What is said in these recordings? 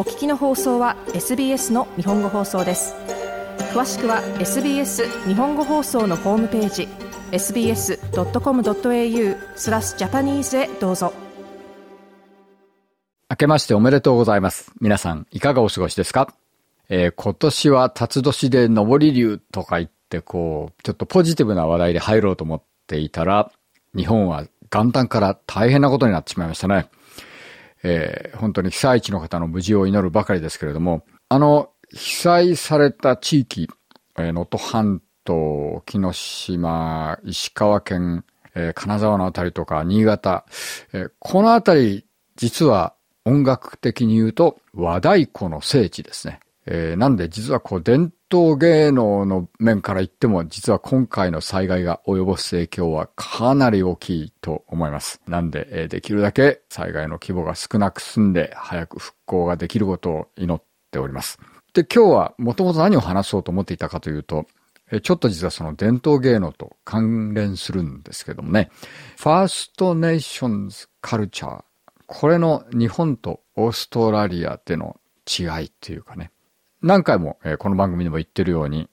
お聞きの放送は SBS の日本語放送です。詳しくは SBS 日本語放送のホームページ sbs.com.au スラスジャパニーズへどうぞ。明けましておめでとうございます。皆さんいかがお過ごしですか、えー、今年は辰年で上り流とか言ってこうちょっとポジティブな話題で入ろうと思っていたら日本は元旦から大変なことになってしまいましたね。えー、本当に被災地の方の無事を祈るばかりですけれども、あの、被災された地域、えー、能登半島、木島、石川県、えー、金沢のあたりとか、新潟、えー、このあたり、実は音楽的に言うと和太鼓の聖地ですね。えー、なんで実はこう伝統芸能の面から言っても実は今回の災害が及ぼす影響はかなり大きいと思います。なんで、え、できるだけ災害の規模が少なく済んで早く復興ができることを祈っております。で、今日はもともと何を話そうと思っていたかというと、ちょっと実はその伝統芸能と関連するんですけどもね、 First Nations culture、これの日本とオーストラリアでの違いっていうかね、何回も、この番組でも言ってるように、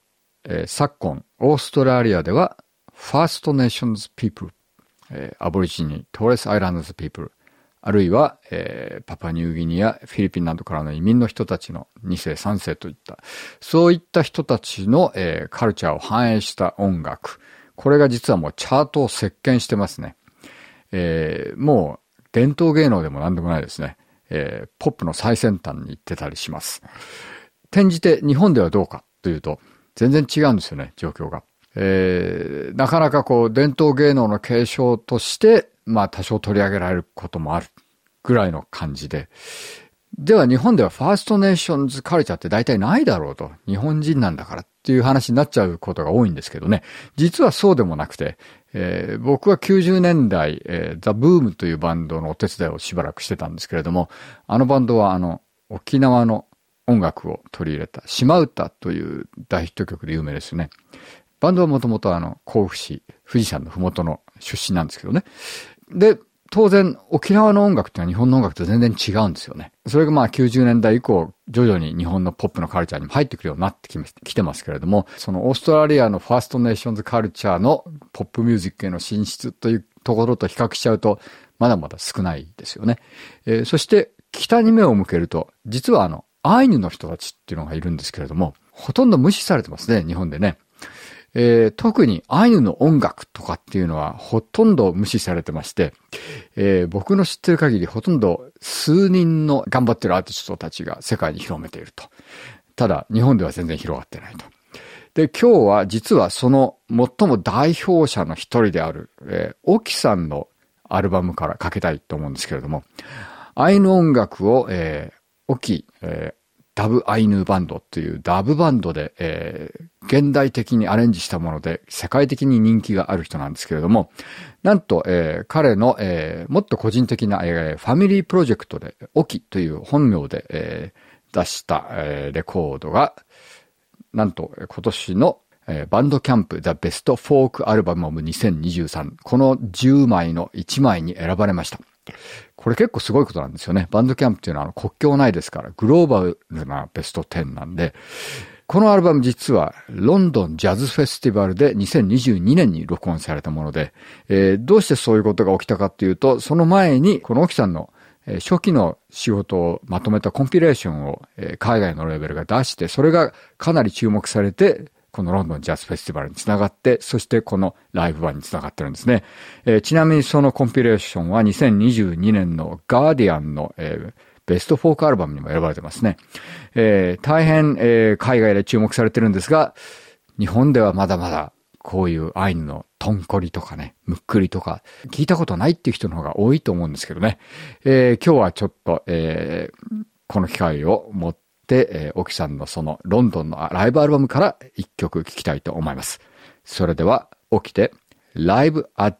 昨今、オーストラリアでは、 First Nations people、アボリジニー、 Torres Islands people、あるいは、パパニューギニア、フィリピンなどからの移民の人たちの2世、3世といった、そういった人たちの、カルチャーを反映した音楽。これが実はもうチャートを席巻してますね。もう伝統芸能でも何でもないですね。ポップの最先端に行ってたりします。転じて日本ではどうかというと、全然違うんですよね、状況が。えー、なかなかこう、伝統芸能の継承として、まあ多少取り上げられることもあるぐらいの感じで。では日本ではファーストネーションズカルチャーって大体ないだろうと。日本人なんだからっていう話になっちゃうことが多いんですけどね。実はそうでもなくて、えー、僕は90年代、えー、ザ・ブームというバンドのお手伝いをしばらくしてたんですけれども、あのバンドはあの、沖縄の音楽を取り入れた島唄という大ヒット曲で有名ですね。バンドはもともとあの、甲府市、富士山のふもとの出身なんですけどね。で、当然、沖縄の音楽っていうのは日本の音楽と全然違うんですよね。それがまあ90年代以降、徐々に日本のポップのカルチャーにも入ってくるようになってきてますけれども、そのオーストラリアのファーストネーションズカルチャーのポップミュージックへの進出というところと比較しちゃうと、まだまだ少ないですよね。えー、そして、北に目を向けると、実はあの、アイヌの人たちっていうのがいるんですけれども、ほとんど無視されてますね、日本でね。えー、特にアイヌの音楽とかっていうのはほとんど無視されてまして、えー、僕の知ってる限りほとんど数人の頑張ってるアーティストたちが世界に広めていると。ただ、日本では全然広がってないと。で、今日は実はその最も代表者の一人である、えー、オキさんのアルバムからかけたいと思うんですけれども、アイヌ音楽を、えー、オキ、えー、ダブアイヌバンドっていうダブバンドで、えー、現代的にアレンジしたもので世界的に人気がある人なんですけれども、なんと、えー、彼の、えー、もっと個人的な、えー、ファミリープロジェクトで、オキという本名で、えー、出した、えー、レコードが、なんと今年の、えー、バンドキャンプ The Best Folk Album of 2023この10枚の1枚に選ばれました。これ結構すごいことなんですよね。バンドキャンプっていうのは国境ないですから、グローバルなベスト10なんで、このアルバム実はロンドンジャズフェスティバルで2022年に録音されたもので、えー、どうしてそういうことが起きたかっていうと、その前にこの沖さんの初期の仕事をまとめたコンピレーションを海外のレベルが出して、それがかなり注目されて、このロンドンジャズフェスティバルにつながって、そしてこのライブ版につながってるんですね。えー、ちなみにそのコンピレーションは2022年のガーディアンの、えー、ベストフォークアルバムにも選ばれてますね。えー、大変、えー、海外で注目されてるんですが、日本ではまだまだこういうアイヌのトンコリとかね、ムックリとか、聞いたことないっていう人の方が多いと思うんですけどね。えー、今日はちょっと、えー、この機会を持って、えー、オキさんのそのロンドンのライブアルバムから一曲聴きたいと思います。それでは、起きて、ライブアッ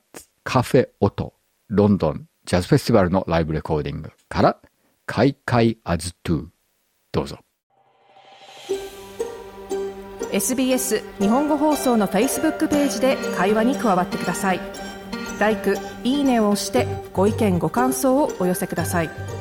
カフェオト、ロンドンジャズフェスティバルのライブレコーディングから、カイカイアズトゥどうぞ。SBS 日本語放送の Facebook ページで会話に加わってください。l i いいねを押してご意見ご感想をお寄せください。